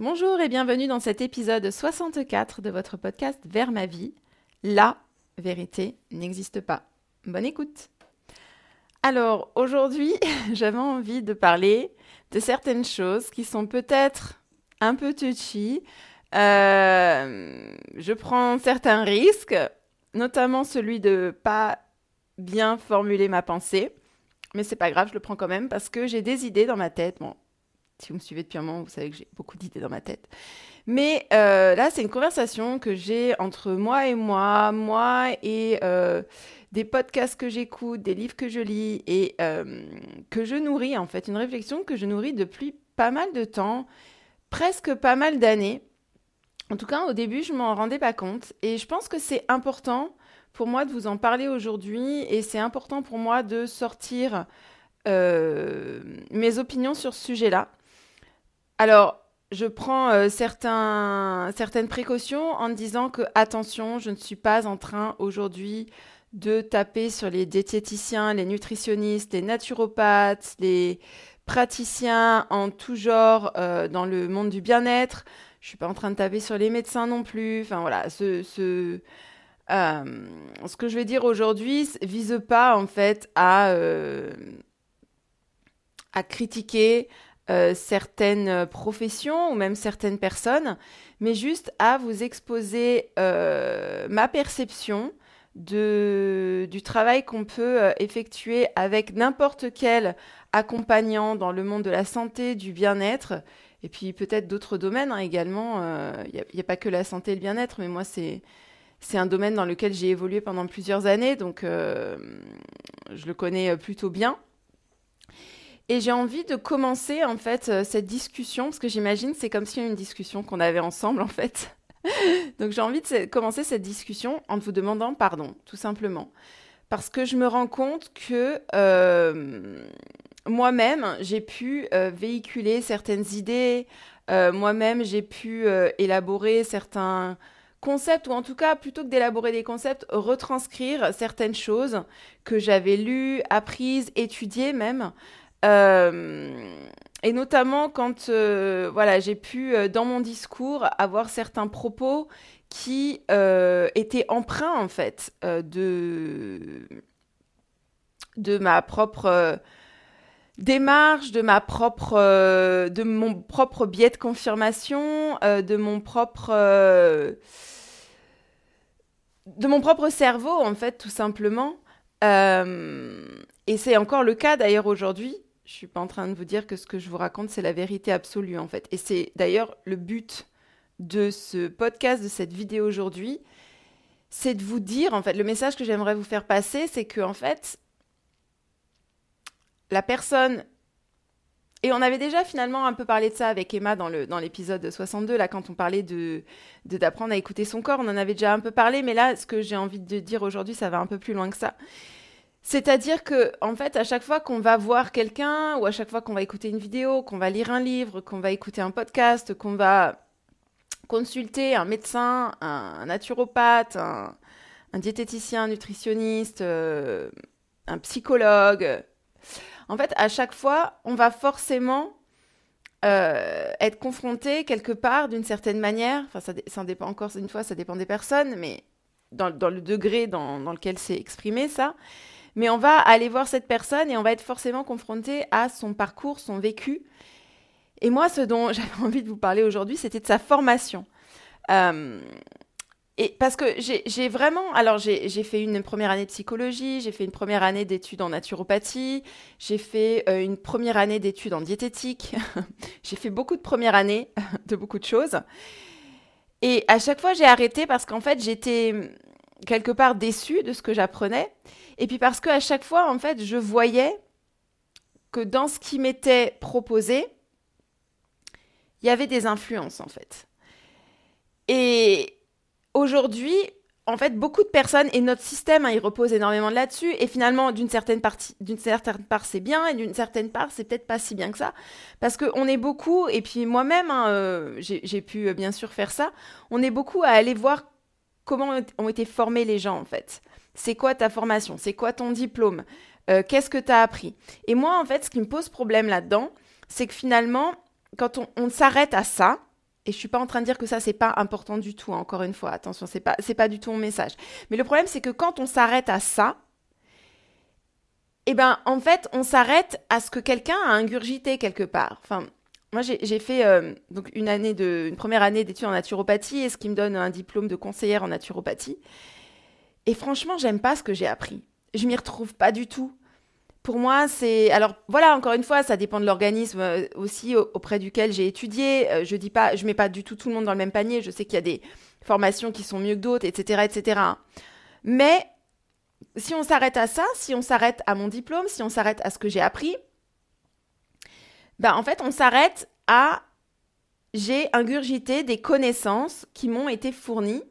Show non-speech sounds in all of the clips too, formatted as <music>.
Bonjour et bienvenue dans cet épisode 64 de votre podcast Vers ma vie. La vérité n'existe pas. Bonne écoute. Alors aujourd'hui, <laughs> j'avais envie de parler de certaines choses qui sont peut-être un peu touchy. Euh, je prends certains risques, notamment celui de pas bien formuler ma pensée. Mais c'est pas grave, je le prends quand même parce que j'ai des idées dans ma tête. Bon, si vous me suivez depuis un moment, vous savez que j'ai beaucoup d'idées dans ma tête. Mais euh, là, c'est une conversation que j'ai entre moi et moi, moi et euh, des podcasts que j'écoute, des livres que je lis et euh, que je nourris, en fait, une réflexion que je nourris depuis pas mal de temps, presque pas mal d'années. En tout cas, au début, je m'en rendais pas compte. Et je pense que c'est important pour moi de vous en parler aujourd'hui et c'est important pour moi de sortir mes opinions sur ce sujet-là. Alors, je prends euh, certaines précautions en disant que, attention, je ne suis pas en train aujourd'hui de taper sur les diététiciens, les nutritionnistes, les naturopathes, les praticiens en tout genre euh, dans le monde du bien-être. Je ne suis pas en train de taper sur les médecins non plus. Enfin voilà, ce, ce, euh, que je vais dire aujourd'hui vise pas en fait à critiquer euh, certaines professions ou même certaines personnes, mais juste à vous exposer euh, ma perception de, du travail qu'on peut euh, effectuer avec n'importe quel accompagnant dans le monde de la santé, du bien-être, et puis peut-être d'autres domaines hein, également. Il n'y a, a, pas que la santé et le bien-être, mais moi c'est... C'est un domaine dans lequel j'ai évolué pendant plusieurs années, donc je le connais plutôt bien. Et j'ai envie de commencer en fait euh, cette discussion parce que j'imagine c'est comme si une discussion qu'on avait ensemble en fait. <laughs> Donc j'ai envie de commencer cette discussion en vous demandant pardon, tout simplement. Parce que je me rends compte que euh, moi-même, j'ai pu euh, véhiculer certaines idées, moi-même, j'ai pu élaborer certains concepts, ou en tout cas, plutôt que d'élaborer des concepts, retranscrire certaines choses que j'avais lues, apprises, étudiées même. Euh, et notamment quand euh, voilà, j'ai pu, euh, dans mon discours, avoir certains propos qui étaient empreints, en fait, de, de ma propre démarche, de ma propre, de mon propre biais de confirmation, de mon propre, de mon propre cerveau en fait, tout simplement. et c'est encore le cas d'ailleurs aujourd'hui. Je suis pas en train de vous dire que ce que je vous raconte, c'est la vérité absolue, en fait. Et c'est d'ailleurs le but de ce podcast, de cette vidéo aujourd'hui, c'est de vous dire, en fait, le message que j'aimerais vous faire passer, c'est que, en fait, la personne et on avait déjà finalement un peu parlé de ça avec Emma dans, le, dans l'épisode 62, là, quand on parlait de, d'apprendre à écouter son corps. On en avait déjà un peu parlé, mais là, ce que j'ai envie de dire aujourd'hui, ça va un peu plus loin que ça. C'est-à-dire que, en fait, à chaque fois qu'on va voir quelqu'un, ou à chaque fois qu'on va écouter une vidéo, qu'on va lire un livre, qu'on va écouter un podcast, qu'on va consulter un médecin, un, naturopathe, un, diététicien, un nutritionniste, euh, un psychologue, en fait, à chaque fois, on va forcément euh, être confronté quelque part d'une certaine manière. Enfin, ça, ça, dépend encore une fois, ça dépend des personnes, mais dans, le degré dans, dans lequel c'est exprimé, ça mais on va aller voir cette personne et on va être forcément confronté à son parcours, son vécu. Et moi, ce dont <laughs> j'avais envie de vous parler aujourd'hui, c'était de sa formation. Euh, et parce que j'ai vraiment, alors j'ai fait une première année de psychologie, j'ai fait une première année d'études en naturopathie, j'ai fait euh, une première année d'études en diététique, <laughs> j'ai fait beaucoup de premières années <laughs> de beaucoup de choses. Et à chaque fois, j'ai arrêté parce qu'en fait, j'étais quelque part déçue de ce que j'apprenais. Et puis parce qu'à chaque fois, en fait, je voyais que dans ce qui m'était proposé, il y avait des influences, en fait. Et aujourd'hui, en fait, beaucoup de personnes, et notre système, hein, il repose énormément là-dessus, et finalement, d'une certaine, certaine part, c'est bien, et d'une certaine part, c'est peut-être pas si bien que ça, parce qu'on est beaucoup, et puis moi-même, hein, euh, j'ai pu euh, bien sûr faire ça, on est beaucoup à aller voir comment ont été formés les gens, en fait c'est quoi ta formation, c'est quoi ton diplôme, euh, qu'est-ce que tu as appris? Et moi, en fait, ce qui me pose problème là-dedans, c'est que finalement, quand on, s'arrête à ça, Et je suis pas en train de dire que ça c'est pas important du tout. Hein, encore une fois, attention, c'est pas pas du tout mon message. Mais le problème c'est que quand on s'arrête à ça, eh ben en fait on s'arrête à ce que quelqu'un a ingurgité quelque part. Enfin, moi j'ai fait euh, une une première année d'études en naturopathie et ce qui me donne un diplôme de conseillère en naturopathie. Et franchement, j'aime pas ce que j'ai appris. Je m'y retrouve pas du tout pour moi, c'est. Alors voilà, encore une fois, ça dépend de l'organisme euh, aussi auprès duquel j'ai étudié. Euh, je dis pas, je mets pas du tout tout le monde dans le même panier. Je sais qu'il y a des formations qui sont mieux que d'autres, etc., etc. Mais si on s'arrête à ça, si on s'arrête à mon diplôme, si on s'arrête à ce que j'ai appris, ben en fait, on s'arrête à j'ai ingurgité des connaissances qui m'ont été fournies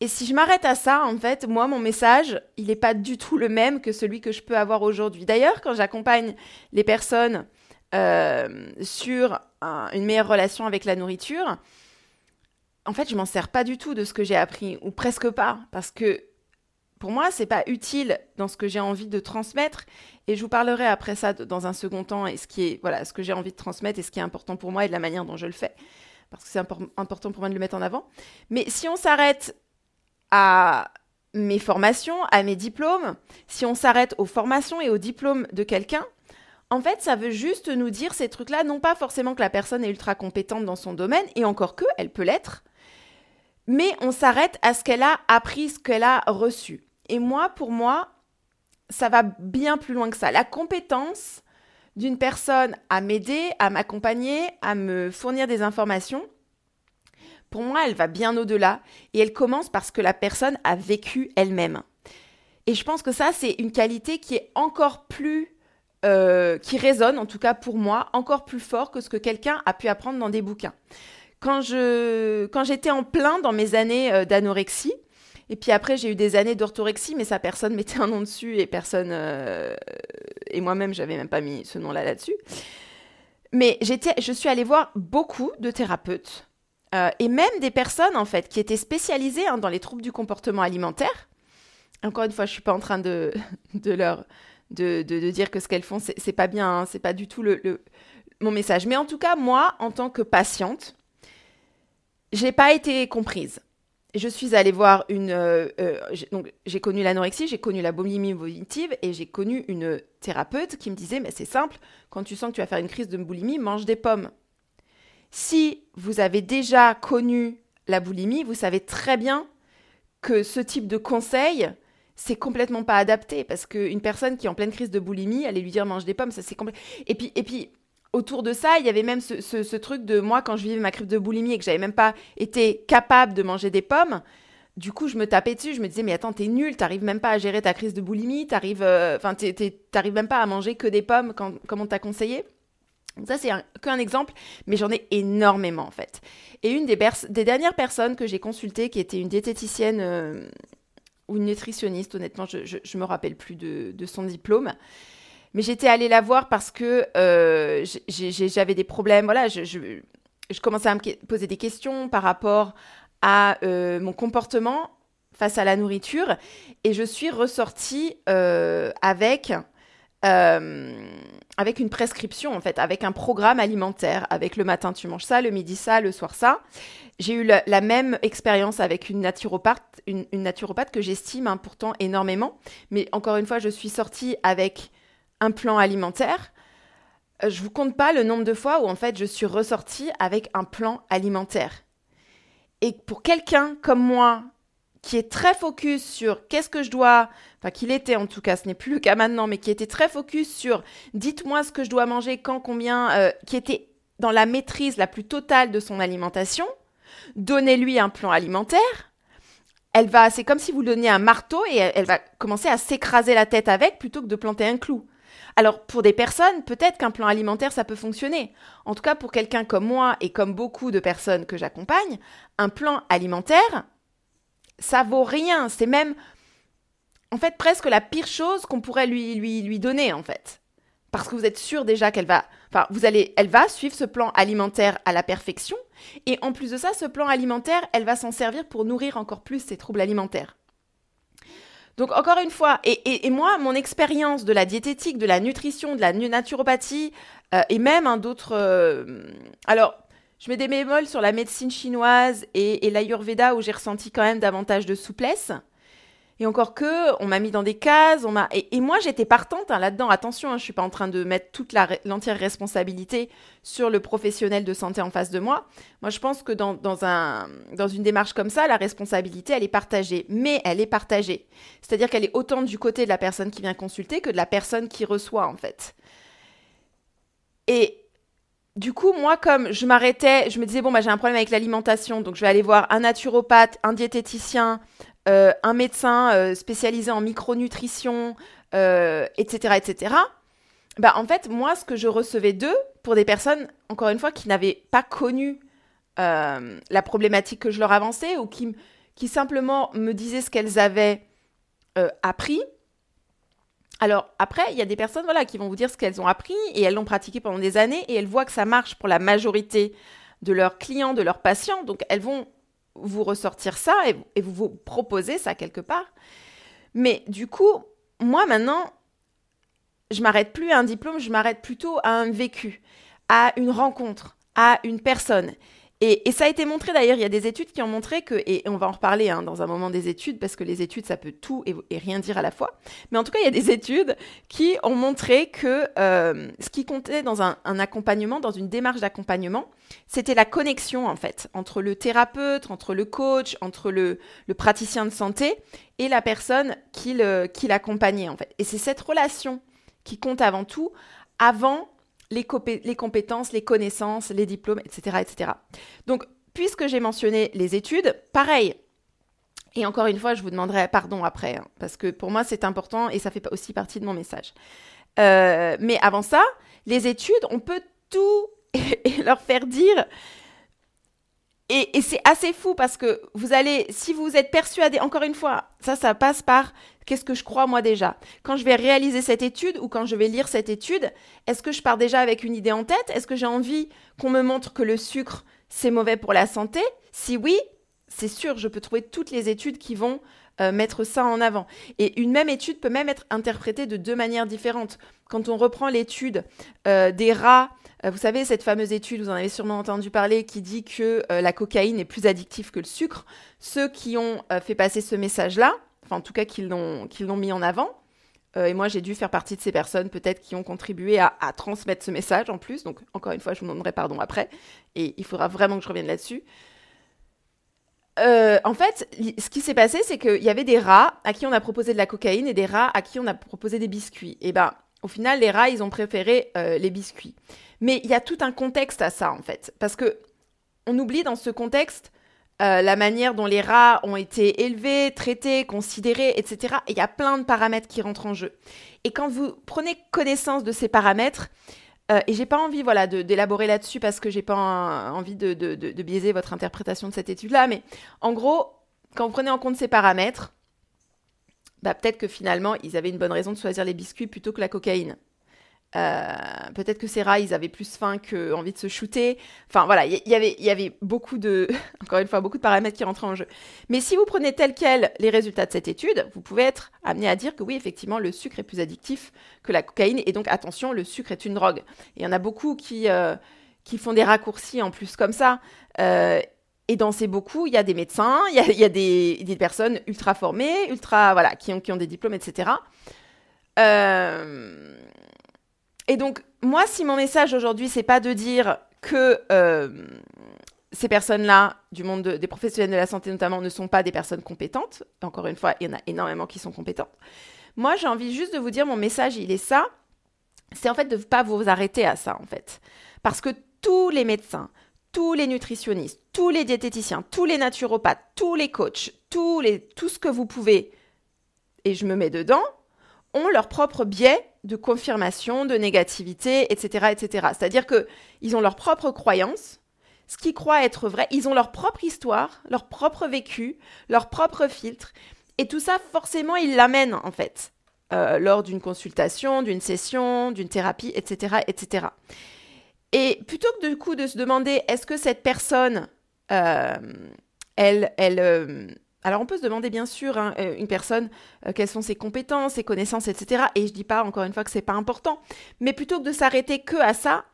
et si je m'arrête à ça, en fait, moi, mon message, il n'est pas du tout le même que celui que je peux avoir aujourd'hui. D'ailleurs, quand j'accompagne les personnes euh, sur une meilleure relation avec la nourriture, en fait, je m'en sers pas du tout de ce que j'ai appris, ou presque pas, parce que pour moi, c'est pas utile dans ce que j'ai envie de transmettre. Et je vous parlerai après ça dans un second temps, et ce qui est voilà, ce que j'ai envie de transmettre et ce qui est important pour moi et de la manière dont je le fais, parce que c'est important pour moi de le mettre en avant. Mais si on s'arrête à mes formations, à mes diplômes, si on s'arrête aux formations et aux diplômes de quelqu'un, en fait, ça veut juste nous dire ces trucs-là, non pas forcément que la personne est ultra compétente dans son domaine, et encore que, elle peut l'être, mais on s'arrête à ce qu'elle a appris, ce qu'elle a reçu. Et moi, pour moi, ça va bien plus loin que ça. La compétence d'une personne à m'aider, à m'accompagner, à me fournir des informations, pour moi, elle va bien au-delà et elle commence parce que la personne a vécu elle-même. Et je pense que ça, c'est une qualité qui est encore plus, euh, qui résonne, en tout cas pour moi, encore plus fort que ce que quelqu'un a pu apprendre dans des bouquins. Quand je, quand j'étais en plein dans mes années euh, d'anorexie, et puis après j'ai eu des années d'orthorexie, mais ça personne <laughs> mettait un nom dessus et personne, euh, et moi-même j'avais même pas mis ce nom-là là-dessus. Mais j'étais, je suis allée voir beaucoup de thérapeutes euh, et même des personnes en fait qui étaient spécialisées hein, dans les troubles du comportement alimentaire. Encore une fois, je suis pas en train de, <laughs> de leur de, de, dire que ce qu'elles font c'est pas bien, hein, c'est pas du tout le, le, mon message. Mais en tout cas, moi, en tant que patiente, j'ai pas été comprise. Je suis allée voir une. Euh, euh, donc, j'ai connu l'anorexie, j'ai connu la boulimie volitive et j'ai connu une thérapeute qui me disait Mais c'est simple, quand tu sens que tu vas faire une crise de boulimie, mange des pommes. Si vous avez déjà connu la boulimie, vous savez très bien que ce type de conseil, c'est complètement pas adapté parce qu'une personne qui est en pleine crise de boulimie, allait lui dire mange des pommes, ça c'est. Et puis, et puis autour de ça, il y avait même ce, truc de moi quand je vivais ma crise de boulimie et que j'avais même pas été capable de manger des pommes. Du coup, je me tapais dessus, je me disais mais attends, t'es nul, t'arrives même pas à gérer ta crise de boulimie, t'arrives, euh, t'arrives même pas à manger que des pommes comme on t'a conseillé? Ça, c'est qu'un exemple, mais j'en ai énormément en fait. Et une des, dernières personnes que j'ai consultées, qui était une diététicienne euh, ou une nutritionniste, honnêtement, je ne me rappelle plus de, son diplôme. Mais j'étais allée la voir parce que euh, j'avais des problèmes. Voilà, je, commençais à me poser des questions par rapport à euh, mon comportement face à la nourriture. Et je suis ressortie avec avec une prescription, en fait, avec un programme alimentaire, avec le matin tu manges ça, le midi ça, le soir ça. J'ai eu la, même expérience avec une naturopathe, une, naturopathe que j'estime hein, pourtant énormément. Mais encore une fois, je suis sortie avec un plan alimentaire. Euh, je vous compte pas le nombre de fois où en fait je suis ressortie avec un plan alimentaire. Et pour quelqu'un comme moi qui est très focus sur qu'est-ce que je dois, enfin qu'il était en tout cas, ce n'est plus le cas maintenant, mais qui était très focus sur dites-moi ce que je dois manger, quand, combien, euh, qui était dans la maîtrise la plus totale de son alimentation, donnez-lui un plan alimentaire. Elle va, c'est comme si vous donniez un marteau et elle, va commencer à s'écraser la tête avec plutôt que de planter un clou. Alors pour des personnes, peut-être qu'un plan alimentaire ça peut fonctionner. En tout cas pour quelqu'un comme moi et comme beaucoup de personnes que j'accompagne, un plan alimentaire, ça vaut rien. C'est même, en fait, presque la pire chose qu'on pourrait lui, lui, lui donner, en fait. Parce que vous êtes sûr déjà qu'elle va, enfin, vous allez, elle va suivre ce plan alimentaire à la perfection. Et en plus de ça, ce plan alimentaire, elle va s'en servir pour nourrir encore plus ses troubles alimentaires. Donc encore une fois, et, moi, mon expérience de la diététique, de la nutrition, de la naturopathie, euh, et même d'autres... Euh, alors, Je mets des bémols sur la médecine chinoise et, et l'Ayurveda où j'ai ressenti quand même davantage de souplesse. Et encore que, on m'a mis dans des cases, on m'a et, moi j'étais partante hein, là-dedans. Attention, je hein, je suis pas en train de mettre toute l'entière responsabilité sur le professionnel de santé en face de moi. Moi, je pense que dans, dans une démarche comme ça, la responsabilité elle est partagée, mais elle est partagée. C'est-à-dire qu'elle est autant du côté de la personne qui vient consulter que de la personne qui reçoit en fait. Et du coup, moi, comme je m'arrêtais, je me disais, bon, bah, j'ai un problème avec l'alimentation, donc je vais aller voir un naturopathe, un diététicien, euh, un médecin euh, spécialisé en micronutrition, etc., euh, etc., bah, en fait, moi, ce que je recevais d'eux, pour des personnes, encore une fois, qui n'avaient pas connu la problématique que je leur avançais ou qui, qui simplement me disaient ce qu'elles avaient appris, alors après, il y a des personnes voilà, qui vont vous dire ce qu'elles ont appris et elles l'ont pratiqué pendant des années et elles voient que ça marche pour la majorité de leurs clients, de leurs patients. Donc elles vont vous ressortir ça et, vous vous proposer ça quelque part. Mais du coup, moi maintenant, je m'arrête plus à un diplôme, je m'arrête plutôt à un vécu, à une rencontre, à une personne. Et, ça a été montré d'ailleurs, il y a des études qui ont montré que, et on va en reparler hein, dans un moment des études, parce que les études, ça peut tout et, rien dire à la fois, mais en tout cas, il y a des études qui ont montré que euh, ce qui comptait dans un, accompagnement, dans une démarche d'accompagnement, c'était la connexion en fait, entre le thérapeute, entre le coach, entre le, praticien de santé et la personne qui l'accompagnait en fait. Et c'est cette relation qui compte avant tout, avant les, compétences, les connaissances, les diplômes, etc. etc. Donc, puisque j'ai mentionné les études, pareil. Et encore une fois, je vous demanderai pardon après, hein, parce que pour moi, c'est important et ça fait aussi partie de mon message. Euh, mais avant ça, les études, on peut tout <laughs> leur faire dire et, c'est assez fou parce que vous allez, si vous êtes persuadé, encore une fois, ça, ça passe par qu'est-ce que je crois moi déjà. Quand je vais réaliser cette étude ou quand je vais lire cette étude, est-ce que je pars déjà avec une idée en tête? Est-ce que j'ai envie qu'on me montre que le sucre, c'est mauvais pour la santé? Si oui, c'est sûr, je peux trouver toutes les études qui vont euh, mettre ça en avant. Et une même étude peut même être interprétée de deux manières différentes. Quand on reprend l'étude euh, des rats euh, vous savez, cette fameuse étude, vous en avez sûrement entendu parler, qui dit que la cocaïne est plus addictive que le sucre. Ceux qui ont fait passer ce message-là, enfin en tout cas qui l'ont mis en avant, et moi j'ai dû faire partie de ces personnes peut-être qui ont contribué à, transmettre ce message en plus. Donc encore une fois, je vous demanderai pardon après, et il faudra vraiment que je revienne là-dessus. En fait, ce qui s'est passé, c'est qu'il y avait des rats à qui on a proposé de la cocaïne et des rats à qui on a proposé des biscuits. Et ben, au final, les rats, ils ont préféré les biscuits. Mais il y a tout un contexte à ça, en fait. Parce que on oublie dans ce contexte euh, la manière dont les rats ont été élevés, traités, considérés, etc. Et il y a plein de paramètres qui rentrent en jeu. Et quand vous prenez connaissance de ces paramètres, euh, et j'ai pas envie voilà, d'élaborer là-dessus parce que j'ai pas envie de, de, biaiser votre interprétation de cette étude-là, mais en gros, quand vous prenez en compte ces paramètres, bah, peut-être que finalement, ils avaient une bonne raison de choisir les biscuits plutôt que la cocaïne. Euh, peut-être que ces rats, ils avaient plus faim que envie de se shooter. Enfin voilà, il y, avait, beaucoup de, <laughs> encore une fois, beaucoup de paramètres qui rentraient en jeu. Mais si vous prenez tel quel les résultats de cette étude, vous pouvez être amené à dire que oui, effectivement, le sucre est plus addictif que la cocaïne. Et donc attention, le sucre est une drogue. Il y en a beaucoup qui, euh, qui font des raccourcis en plus comme ça. Euh, et dans ces beaucoup, il y a des médecins, il y a, des, des, personnes ultra formées, ultra, voilà, qui ont, qui ont des diplômes, etc. Euh, et donc, moi, si mon message aujourd'hui, c'est pas de dire que euh, ces personnes-là, du monde des professionnels de la santé notamment, ne sont pas des personnes compétentes, encore une fois, il y en a énormément qui sont compétentes. Moi, j'ai envie juste de vous dire, mon message, il est ça. C'est en fait de ne pas vous arrêter à ça, en fait. Parce que tous les médecins, tous les nutritionnistes, tous les diététiciens, tous les naturopathes, tous les coachs, tout ce que vous pouvez, et je me mets dedans, ont leur propre biais de confirmation, de négativité, etc. etc. C'est-à-dire qu'ils ont leur propre croyance, ce qu'ils croient être vrai, ils ont leur propre histoire, leur propre vécu, leur propre filtre, et tout ça, forcément, ils l'amènent, en fait, euh, lors d'une consultation, d'une session, d'une thérapie, etc., etc. Et plutôt que du coup de se demander est-ce que cette personne, euh, elle, elle, euh, alors on peut se demander bien sûr, hein, euh, une personne, euh, quelles sont ses compétences, ses connaissances, etc. Et je dis pas encore une fois que c'est pas important, mais plutôt que de s'arrêter que à ça,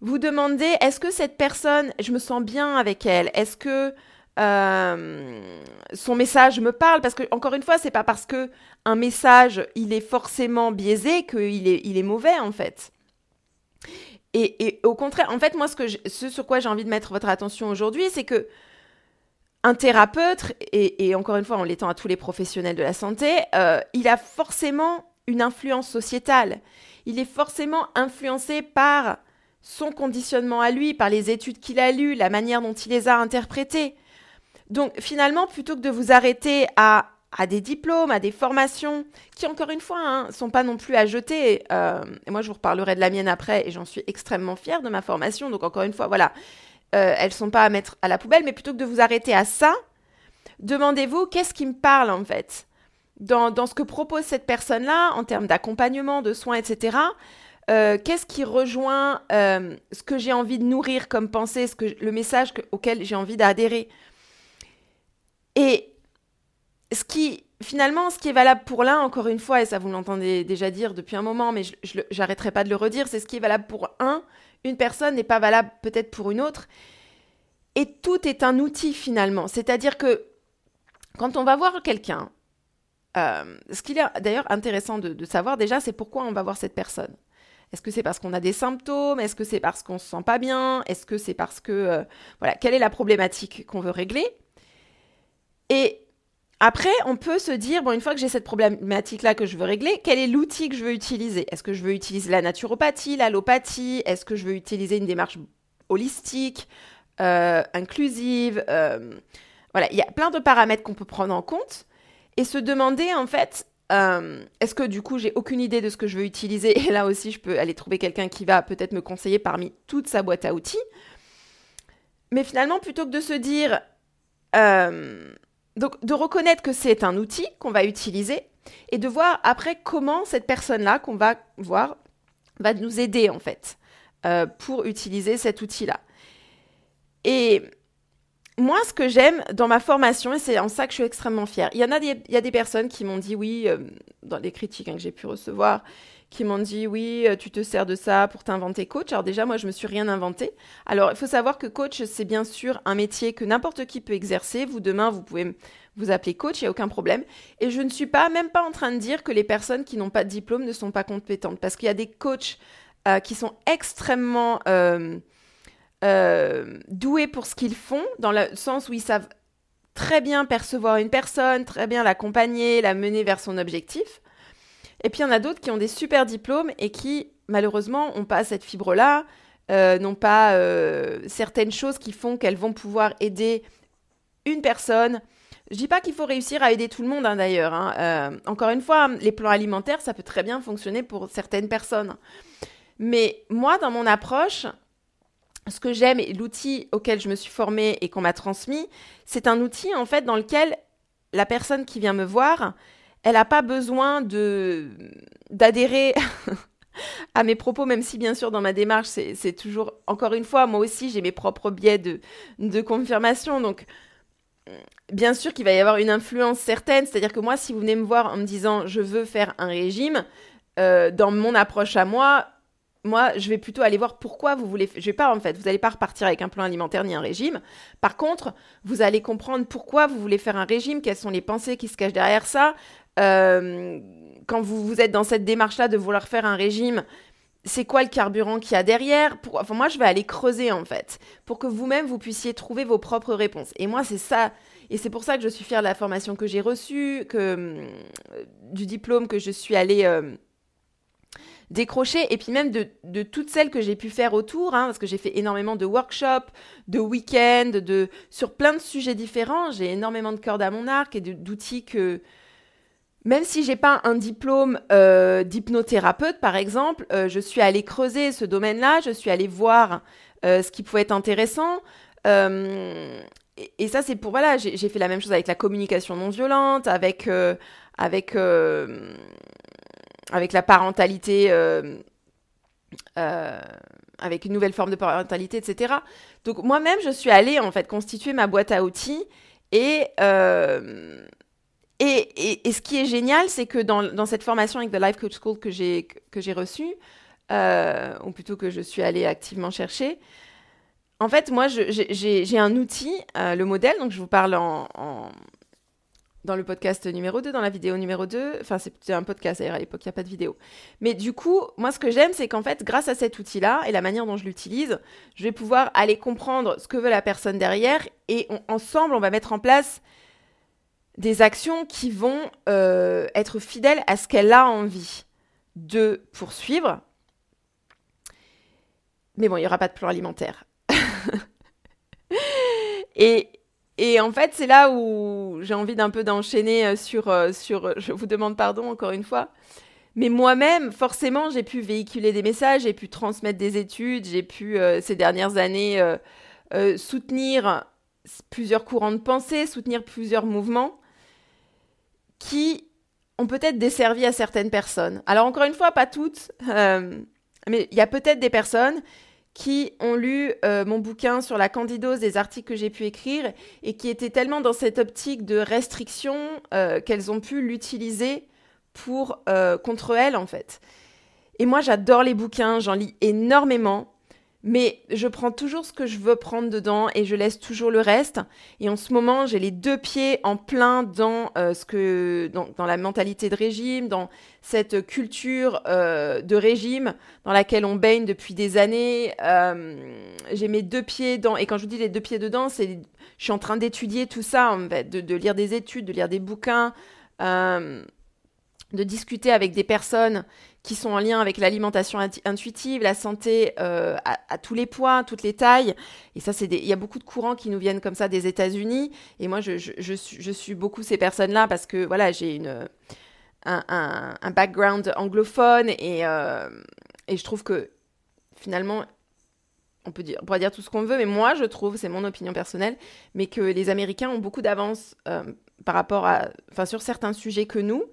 vous demandez est-ce que cette personne, je me sens bien avec elle? Est-ce que euh, son message me parle? Parce que encore une fois, c'est pas parce que un message il est forcément biaisé qu'il est, il est mauvais en fait. Et, au contraire, en fait, moi, ce, que ce sur quoi j'ai envie de mettre votre attention aujourd'hui, c'est que un thérapeute, et, encore une fois en l'étant à tous les professionnels de la santé, euh, il a forcément une influence sociétale. Il est forcément influencé par son conditionnement à lui, par les études qu'il a lues, la manière dont il les a interprétées. Donc finalement, plutôt que de vous arrêter à, des diplômes, à des formations, qui encore une fois ne hein, sont pas non plus à jeter, euh, et moi je vous reparlerai de la mienne après, et j'en suis extrêmement fière de ma formation, donc encore une fois, voilà, euh, elles sont pas à mettre à la poubelle, mais plutôt que de vous arrêter à ça, demandez-vous qu'est-ce qui me parle en fait dans, dans ce que propose cette personne-là en termes d'accompagnement, de soins, etc. Euh, qu'est-ce qui rejoint euh, ce que j'ai envie de nourrir comme pensée, ce que, le message auquel j'ai envie d'adhérer. Et ce qui, finalement, ce qui est valable pour l'un, encore une fois, et ça vous l'entendez déjà dire depuis un moment, mais je n'arrêterai pas de le redire, c'est ce qui est valable pour un, une personne n'est pas valable peut-être pour une autre. Et tout est un outil finalement. C'est-à-dire que quand on va voir quelqu'un, euh, ce qu'il est d'ailleurs intéressant de savoir déjà, c'est pourquoi on va voir cette personne. Est-ce que c'est parce qu'on a des symptômes? Est-ce que c'est parce qu'on se sent pas bien? Est-ce que c'est parce que euh, voilà, quelle est la problématique qu'on veut régler? Et après, on peut se dire bon, une fois que j'ai cette problématique là que je veux régler, quel est l'outil que je veux utiliser? Est-ce que je veux utiliser la naturopathie, l'allopathie? Est-ce que je veux utiliser une démarche holistique, euh, inclusive euh, Voilà, il y a plein de paramètres qu'on peut prendre en compte et se demander en fait euh, est-ce que du coup j'ai aucune idée de ce que je veux utiliser? Et là aussi je peux aller trouver quelqu'un qui va peut-être me conseiller parmi toute sa boîte à outils. Mais finalement plutôt que de se dire donc de reconnaître que c'est un outil qu'on va utiliser et de voir après comment cette personne-là qu'on va voir va nous aider en fait euh, pour utiliser cet outil-là. Et moi, ce que j'aime dans ma formation, et c'est en ça que je suis extrêmement fière, il y en a des, personnes qui m'ont dit oui, euh, dans les critiques hein, que j'ai pu recevoir, qui m'ont dit oui, euh, tu te sers de ça pour t'inventer coach. Alors déjà, moi, je me suis rien inventé. Alors, il faut savoir que coach, c'est bien sûr un métier que n'importe qui peut exercer. Vous, demain, vous pouvez vous appeler coach, il n'y a aucun problème. Et je ne suis pas, même pas en train de dire que les personnes qui n'ont pas de diplôme ne sont pas compétentes, parce qu'il y a des coachs euh, qui sont extrêmement... Euh, doués pour ce qu'ils font, dans le sens où ils savent très bien percevoir une personne, très bien l'accompagner, la mener vers son objectif. Et puis il y en a d'autres qui ont des super diplômes et qui, malheureusement, n'ont pas cette fibre-là, euh, n'ont pas euh, certaines choses qui font qu'elles vont pouvoir aider une personne. Je dis pas qu'il faut réussir à aider tout le monde, hein, d'ailleurs. Hein. encore une fois, les plans alimentaires, ça peut très bien fonctionner pour certaines personnes. Mais moi, dans mon approche, ce que j'aime et l'outil auquel je me suis formée et qu'on m'a transmis, c'est un outil en fait dans lequel la personne qui vient me voir, elle n'a pas besoin de d'adhérer <laughs> à mes propos, même si bien sûr dans ma démarche, c'est toujours, encore une fois, moi aussi j'ai mes propres biais de, de confirmation. Donc bien sûr qu'il va y avoir une influence certaine, c'est-à-dire que moi, si vous venez me voir en me disant je veux faire un régime, euh, dans mon approche à moi, moi, je vais plutôt aller voir pourquoi vous voulez. Je vais pas en fait, vous n'allez pas repartir avec un plan alimentaire ni un régime. Par contre, vous allez comprendre pourquoi vous voulez faire un régime, quelles sont les pensées qui se cachent derrière ça. Euh, quand vous, vous êtes dans cette démarche-là de vouloir faire un régime, c'est quoi le carburant qu'il y a derrière enfin, Moi, je vais aller creuser en fait, pour que vous-même vous puissiez trouver vos propres réponses. Et moi, c'est ça. Et c'est pour ça que je suis fière de la formation que j'ai reçue, que euh, du diplôme que je suis allée. Euh, décrocher, et puis même de, toutes celles que j'ai pu faire autour, hein, parce que j'ai fait énormément de workshops, de week-ends, sur plein de sujets différents. J'ai énormément de cordes à mon arc et d'outils que, même si j'ai pas un diplôme euh, d'hypnothérapeute, par exemple, euh, je suis allée creuser ce domaine-là, je suis allée voir euh, ce qui pouvait être intéressant. Et, et, ça, c'est pour voilà, j'ai fait la même chose avec la communication non violente, avec avec avec la parentalité, avec une nouvelle forme de parentalité, etc. Donc moi-même, je suis allée en fait constituer ma boîte à outils euh, et, ce qui est génial, c'est que dans, cette formation avec The Life Coach School que j'ai, que j'ai reçue, ou plutôt que je suis allée activement chercher. En fait, moi, j'ai un outil, le modèle, donc je vous parle en, dans le podcast numéro 2, dans la vidéo numéro 2. Enfin, c'est un podcast, à l'époque, il n'y a pas de vidéo. Mais du coup, moi, ce que j'aime, c'est qu'en fait, grâce à cet outil-là et la manière dont je l'utilise, je vais pouvoir aller comprendre ce que veut la personne derrière et ensemble, on va mettre en place des actions qui vont euh, être fidèles à ce qu'elle a envie de poursuivre. Mais bon, il n'y aura pas de plan alimentaire. <laughs> et, en fait, c'est là où j'ai envie d'un peu d'enchaîner euh, sur, euh, sur, je vous demande pardon encore une fois, mais moi-même, forcément, j'ai pu véhiculer des messages, j'ai pu transmettre des études, j'ai pu, ces dernières années, soutenir plusieurs courants de pensée, soutenir plusieurs mouvements qui ont peut-être desservi à certaines personnes. Alors encore une fois, pas toutes, mais il y a peut-être des personnes qui ont lu euh, mon bouquin sur la candidose des articles que j'ai pu écrire et qui étaient tellement dans cette optique de restriction euh, qu'elles ont pu l'utiliser pour euh, contre elles en fait. Et moi j'adore les bouquins, j'en lis énormément. Mais je prends toujours ce que je veux prendre dedans et je laisse toujours le reste. Et en ce moment, j'ai les deux pieds en plein dans euh, ce que dans, la mentalité de régime, dans cette culture euh, de régime dans laquelle on baigne depuis des années. Euh, j'ai mes deux pieds dans et quand je vous dis les deux pieds dedans, c'est je suis en train d'étudier tout ça en fait, de, de, lire des études, de lire des bouquins de discuter avec des personnes qui sont en lien avec l'alimentation intuitive, la santé euh, à, tous les poids, toutes les tailles. Et ça, il y a beaucoup de courants qui nous viennent comme ça des États-Unis. Et moi, je, suis, beaucoup ces personnes-là parce que voilà, j'ai une un, un, background anglophone et, euh, et je trouve que finalement, on peut dire, on pourrait dire tout ce qu'on veut, mais moi, je trouve, c'est mon opinion personnelle, mais que les Américains ont beaucoup d'avance euh, par rapport à, enfin, sur certains sujets que nous.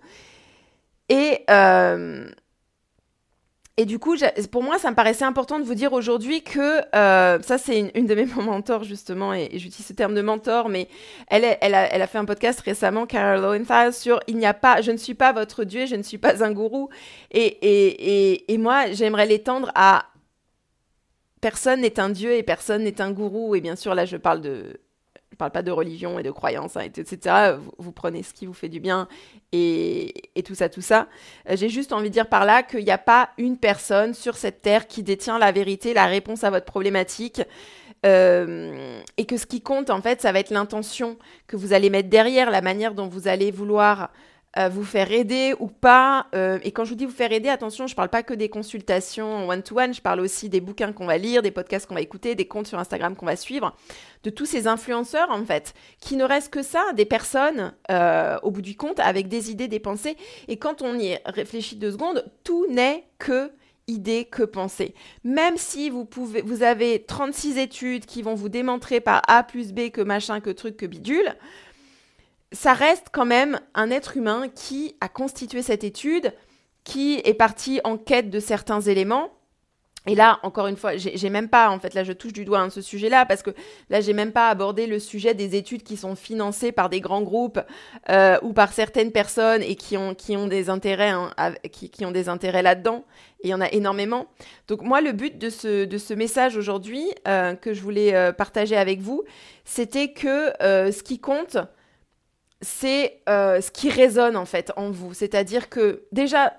Et, et du coup, pour moi, ça me paraissait important de vous dire aujourd'hui que euh, ça, c'est une, de mes <laughs> mentors justement, et, j'utilise ce terme de mentor, mais elle, a, fait un podcast récemment, Carol Lowenthal, sur il n'y a pas, je ne suis pas votre dieu, je ne suis pas un gourou, et moi, j'aimerais l'étendre à personne n'est un dieu et personne n'est un gourou, et bien sûr, là, je parle de je parle pas de religion et de croyance, hein, etc. Vous, prenez ce qui vous fait du bien et, tout ça, tout ça. Euh, j'ai juste envie de dire par là qu'il n'y a pas une personne sur cette terre qui détient la vérité, la réponse à votre problématique. Euh, et que ce qui compte, en fait, ça va être l'intention que vous allez mettre derrière, la manière dont vous allez vouloir euh, vous faire aider ou pas. Euh, et quand je vous dis vous faire aider, attention, je ne parle pas que des consultations one-to-one, je parle aussi des bouquins qu'on va lire, des podcasts qu'on va écouter, des comptes sur Instagram qu'on va suivre, de tous ces influenceurs en fait, qui ne restent que ça, des personnes euh, au bout du compte avec des idées, des pensées. Et quand on y réfléchit deux secondes, tout n'est que idée que pensée. Même si vous pouvez, vous avez 36 études qui vont vous démontrer par A plus B que machin, que truc, que bidule, ça reste quand même un être humain qui a constitué cette étude, qui est parti en quête de certains éléments. Et là, encore une fois, j'ai même pas, en fait, là, je touche du doigt à ce sujet-là, parce que là, j'ai même pas abordé le sujet des études qui sont financées par des grands groupes euh, ou par certaines personnes et qui ont, qui ont des intérêts, hein, qui, intérêts là-dedans. Et il y en a énormément. Donc moi, le but de ce, de ce message aujourd'hui euh, que je voulais euh, partager avec vous, c'était que ce qui compte, c'est euh, ce qui résonne en fait en vous. C'est-à-dire que déjà,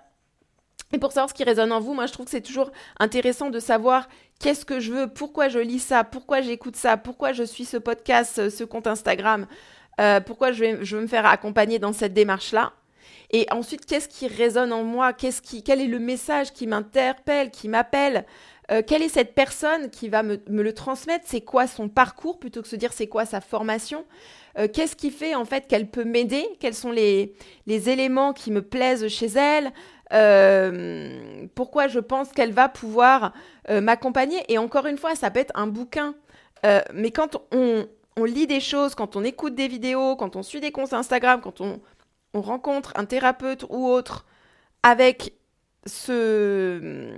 et pour savoir ce qui résonne en vous, moi je trouve que c'est toujours intéressant de savoir qu'est-ce que je veux, pourquoi je lis ça, pourquoi j'écoute ça, pourquoi je suis ce podcast, ce compte Instagram, euh, pourquoi je vais, je me faire accompagner dans cette démarche-là. Et ensuite, qu'est-ce qui résonne en moi qu'est-ce qui, Quel est le message qui m'interpelle, qui m'appelle euh, Quelle est cette personne qui va me, le transmettre? C'est quoi son parcours plutôt que de se dire c'est quoi sa formation? Euh, qu'est-ce qui fait en fait qu'elle peut m'aider? Quels sont les, les, éléments qui me plaisent chez elle? Euh, Pourquoi je pense qu'elle va pouvoir m'accompagner? Et encore une fois, ça peut être un bouquin. mais quand on, lit des choses, quand on écoute des vidéos, quand on suit des comptes Instagram, quand on rencontre un thérapeute ou autre avec ce,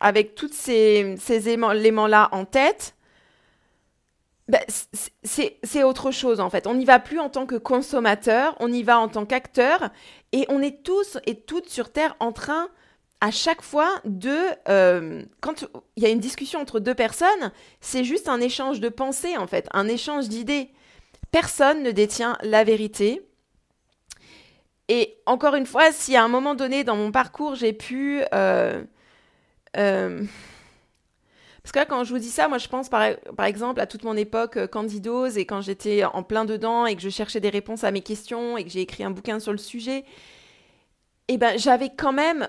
avec tous ces, éléments-là en tête, bah, c'est autre chose en fait. On n'y va plus en tant que consommateur, on y va en tant qu'acteur et on est tous et toutes sur Terre en train à chaque fois de euh, quand il y a une discussion entre deux personnes, c'est juste un échange de pensées en fait, un échange d'idées. Personne ne détient la vérité. Et encore une fois, si à un moment donné dans mon parcours j'ai pu euh, euh, parce que là, quand je vous dis ça, moi, je pense par, exemple à toute mon époque candidose et quand j'étais en plein dedans et que je cherchais des réponses à mes questions et que j'ai écrit un bouquin sur le sujet. Et eh ben, j'avais quand même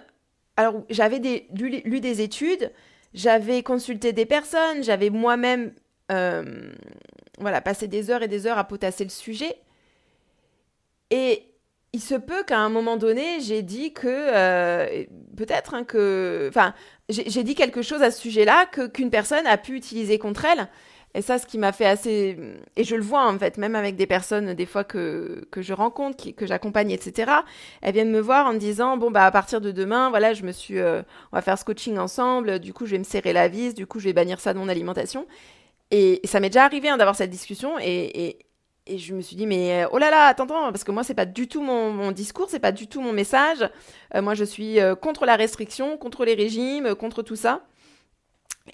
alors, j'avais lu, des études, j'avais consulté des personnes, j'avais moi-même euh, voilà, passé des heures et des heures à potasser le sujet. Et il se peut qu'à un moment donné, j'ai dit que euh, peut-être hein, que, enfin, j'ai dit quelque chose à ce sujet-là que qu'une personne a pu utiliser contre elle. Et ça, ce qui m'a fait assez... Et je le vois, en fait, même avec des personnes, des fois, que, que je rencontre, que j'accompagne, etc. Elles viennent me voir en me disant, bon, bah, à partir de demain, voilà, je me suis... Euh, on va faire ce coaching ensemble, du coup, je vais me serrer la vis, du coup, je vais bannir ça de mon alimentation. Et ça m'est déjà arrivé hein, d'avoir cette discussion, et, et, et, je me suis dit, mais oh là là, attends, attends, parce que moi, c'est pas du tout mon, mon discours, c'est pas du tout mon message. Euh, moi, je suis euh, contre la restriction, contre les régimes, contre tout ça.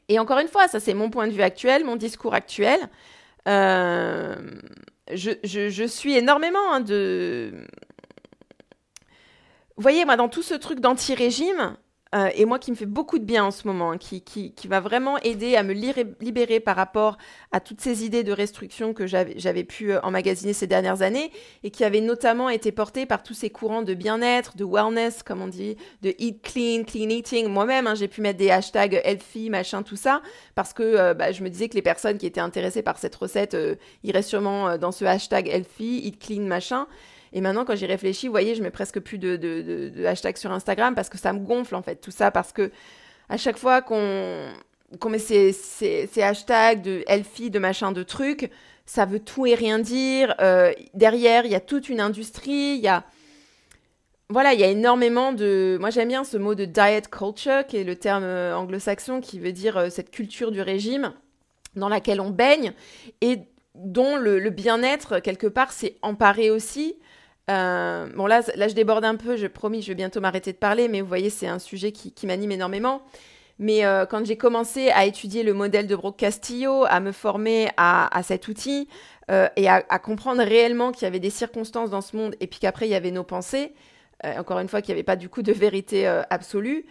Et encore une fois, ça c'est mon point de vue actuel, mon discours actuel. Euh, je, suis énormément hein, de... Vous voyez, moi, dans tout ce truc d'anti-régime, euh, et moi qui me fait beaucoup de bien en ce moment, hein, qui, qui, va vraiment aider à me libérer par rapport à toutes ces idées de restriction que j'avais pu euh, emmagasiner ces dernières années et qui avaient notamment été portées par tous ces courants de bien-être, de wellness, comme on dit, de eat clean, clean eating. Moi-même, hein, j'ai pu mettre des hashtags healthy, machin, tout ça, parce que euh, bah, je me disais que les personnes qui étaient intéressées par cette recette iraient sûrement dans ce hashtag healthy, eat clean, machin. Et maintenant, quand j'y réfléchis, vous voyez, je mets presque plus de, hashtags sur Instagram parce que ça me gonfle en fait, tout ça, parce que à chaque fois qu'on met ces, hashtags de healthy, de machin, de trucs, ça veut tout et rien dire. Euh, derrière, il y a toute une industrie, il y a. Voilà, il y a énormément de. Moi, j'aime bien ce mot de diet culture, qui est le terme euh, anglo-saxon qui veut dire euh, cette culture du régime dans laquelle on baigne et dont le bien-être, quelque part, s'est emparé aussi. Euh, bon, là, là, je déborde un peu, je promis, je vais bientôt m'arrêter de parler, mais vous voyez, c'est un sujet qui, m'anime énormément. Mais euh, quand j'ai commencé à étudier le modèle de Brock Castillo, à me former à, cet outil euh, et à, comprendre réellement qu'il y avait des circonstances dans ce monde et puis qu'après il y avait nos pensées, encore une fois qu'il n'y avait pas du coup de vérité absolue,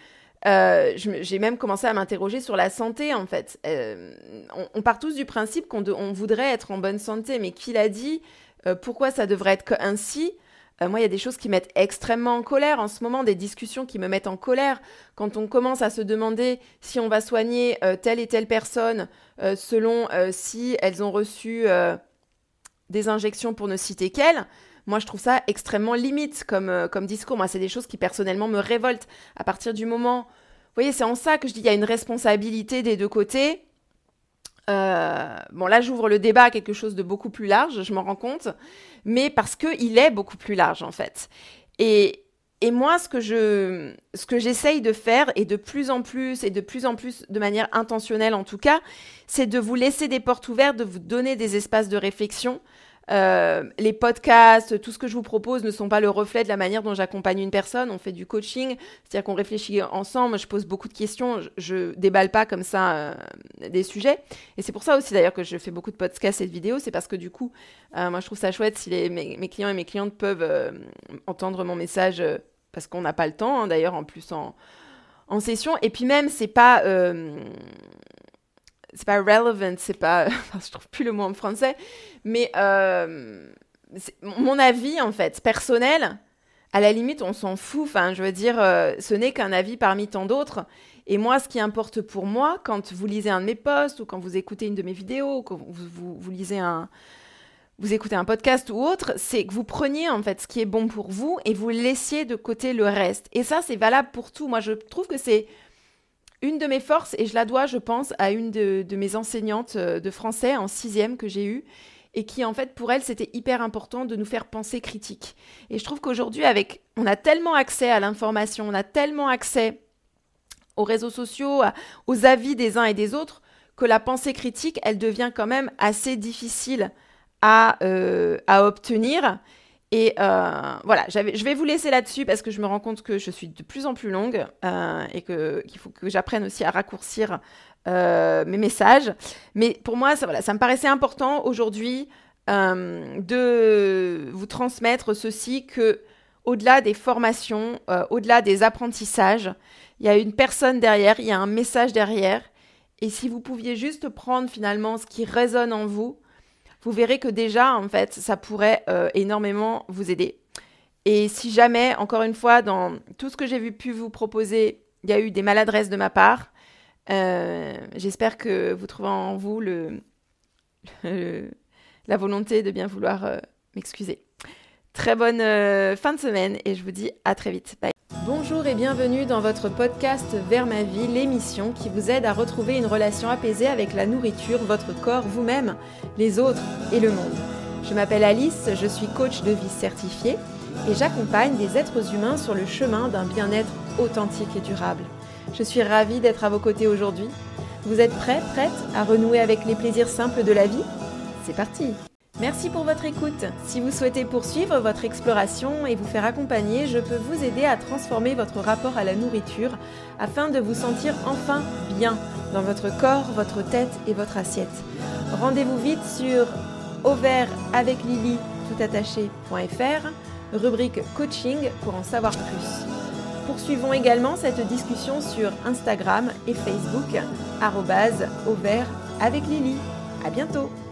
j'ai même commencé à m'interroger sur la santé en fait. On, on, part tous du principe qu'on voudrait être en bonne santé, mais qui l'a dit? Pourquoi ça devrait être ainsi? Euh, moi, il y a des choses qui mettent extrêmement en colère en ce moment, des discussions qui me mettent en colère. Quand on commence à se demander si on va soigner euh, telle et telle personne euh, selon si elles ont reçu des injections pour ne citer qu'elles, moi, je trouve ça extrêmement limite comme, comme discours. Moi, c'est des choses qui personnellement me révoltent. À partir du moment... Vous voyez, c'est en ça que je dis qu'il y a une responsabilité des deux côtés. Euh, bon, là, j'ouvre le débat à quelque chose de beaucoup plus large, je m'en rends compte, mais parce qu'il est beaucoup plus large, en fait. Et, et moi, ce que je, ce que j'essaye de faire, et de plus en plus, et de plus en plus de manière intentionnelle en tout cas, c'est de vous laisser des portes ouvertes, de vous donner des espaces de réflexion, euh, les podcasts, tout ce que je vous propose ne sont pas le reflet de la manière dont j'accompagne une personne. On fait du coaching, c'est-à-dire qu'on réfléchit ensemble. Je pose beaucoup de questions, je, ne déballe pas comme ça euh, des sujets. Et c'est pour ça aussi d'ailleurs que je fais beaucoup de podcasts et de vidéos. C'est parce que du coup, euh, moi je trouve ça chouette si mes, clients et mes clientes peuvent entendre mon message parce qu'on n'a pas le temps. Hein, d'ailleurs, en plus en, en session. Et puis même, c'est pas c'est pas relevant, c'est pas, <laughs> je trouve plus le mot en français, mais euh, mon avis en fait personnel. À la limite, on s'en fout. Enfin, je veux dire, euh, ce n'est qu'un avis parmi tant d'autres. Et moi, ce qui importe pour moi, quand vous lisez un de mes posts ou quand vous écoutez une de mes vidéos, ou quand vous, vous, lisez un, vous écoutez un podcast ou autre, c'est que vous preniez en fait ce qui est bon pour vous et vous laissiez de côté le reste. Et ça, c'est valable pour tout. Moi, je trouve que c'est une de mes forces, et je la dois, je pense, à une de, mes enseignantes euh, de français en sixième que j'ai eue, et qui, en fait, pour elle, c'était hyper important de nous faire penser critique. Et je trouve qu'aujourd'hui, on a tellement accès à l'information, on a tellement accès aux réseaux sociaux, aux avis des uns et des autres, que la pensée critique, elle devient quand même assez difficile à, euh, à obtenir. Et voilà, je vais vous laisser là-dessus parce que je me rends compte que je suis de plus en plus longue et qu'il faut que j'apprenne aussi à raccourcir mes messages. Mais pour moi, ça, ça me paraissait important aujourd'hui de vous transmettre ceci que au-delà des formations, au-delà des apprentissages, il y a une personne derrière, il y a un message derrière. Et si vous pouviez juste prendre finalement ce qui résonne en vous, vous verrez que déjà, en fait, ça pourrait euh, énormément vous aider. Et si jamais, encore une fois, dans tout ce que j'ai pu vous proposer, il y a eu des maladresses de ma part, euh, j'espère que vous trouverez en vous le, la volonté de bien vouloir euh, m'excuser. Très bonne fin de semaine et je vous dis à très vite. Bye. Bonjour et bienvenue dans votre podcast Vers ma vie, l'émission qui vous aide à retrouver une relation apaisée avec la nourriture, votre corps, vous-même, les autres et le monde. Je m'appelle Alice, je suis coach de vie certifiée et j'accompagne des êtres humains sur le chemin d'un bien-être authentique et durable. Je suis ravie d'être à vos côtés aujourd'hui. Vous êtes prêts, prêtes à renouer avec les plaisirs simples de la vie? C'est parti Merci pour votre écoute. Si vous souhaitez poursuivre votre exploration et vous faire accompagner, je peux vous aider à transformer votre rapport à la nourriture afin de vous sentir enfin bien dans votre corps, votre tête et votre assiette. Rendez-vous vite sur auvertaveclily rubrique coaching pour en savoir plus. Poursuivons également cette discussion sur Instagram et Facebook, arrobase avec Lily. À bientôt!